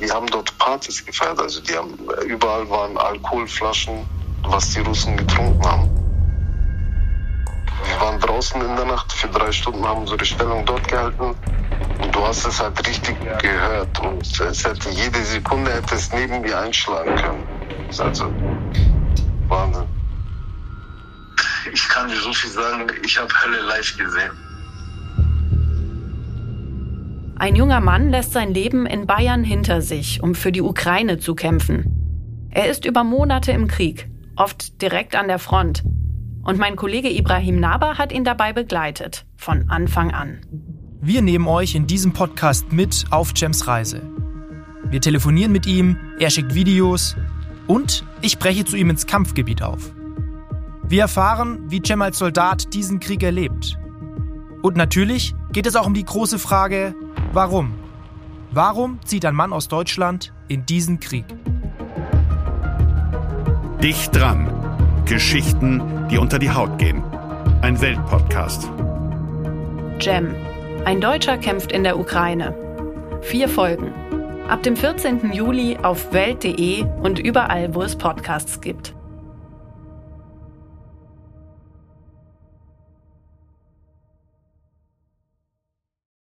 Die haben dort Partys gefeiert. Also die haben, überall waren Alkoholflaschen, was die Russen getrunken haben. Wir waren draußen in der Nacht, für drei Stunden haben unsere Stellung dort gehalten. Und du hast es halt richtig gehört. Und es hätte jede Sekunde hätte es neben mir einschlagen können. Also Wahnsinn. Ich kann dir so viel sagen, ich habe Hölle live gesehen. Ein junger Mann lässt sein Leben in Bayern hinter sich, um für die Ukraine zu kämpfen. Er ist über Monate im Krieg, oft direkt an der Front. Und mein Kollege Ibrahim Naber hat ihn dabei begleitet, von Anfang an. Wir nehmen euch in diesem Podcast mit auf Jems Reise. Wir telefonieren mit ihm, er schickt Videos und ich breche zu ihm ins Kampfgebiet auf. Wir erfahren, wie Cem als Soldat diesen Krieg erlebt. Und natürlich geht es auch um die große Frage, warum? Warum zieht ein Mann aus Deutschland in diesen Krieg? Dicht dran. Geschichten, die unter die Haut gehen. Ein Weltpodcast. Cem. Ein Deutscher kämpft in der Ukraine. Vier Folgen. Ab dem 14. Juli auf Welt.de und überall, wo es Podcasts gibt.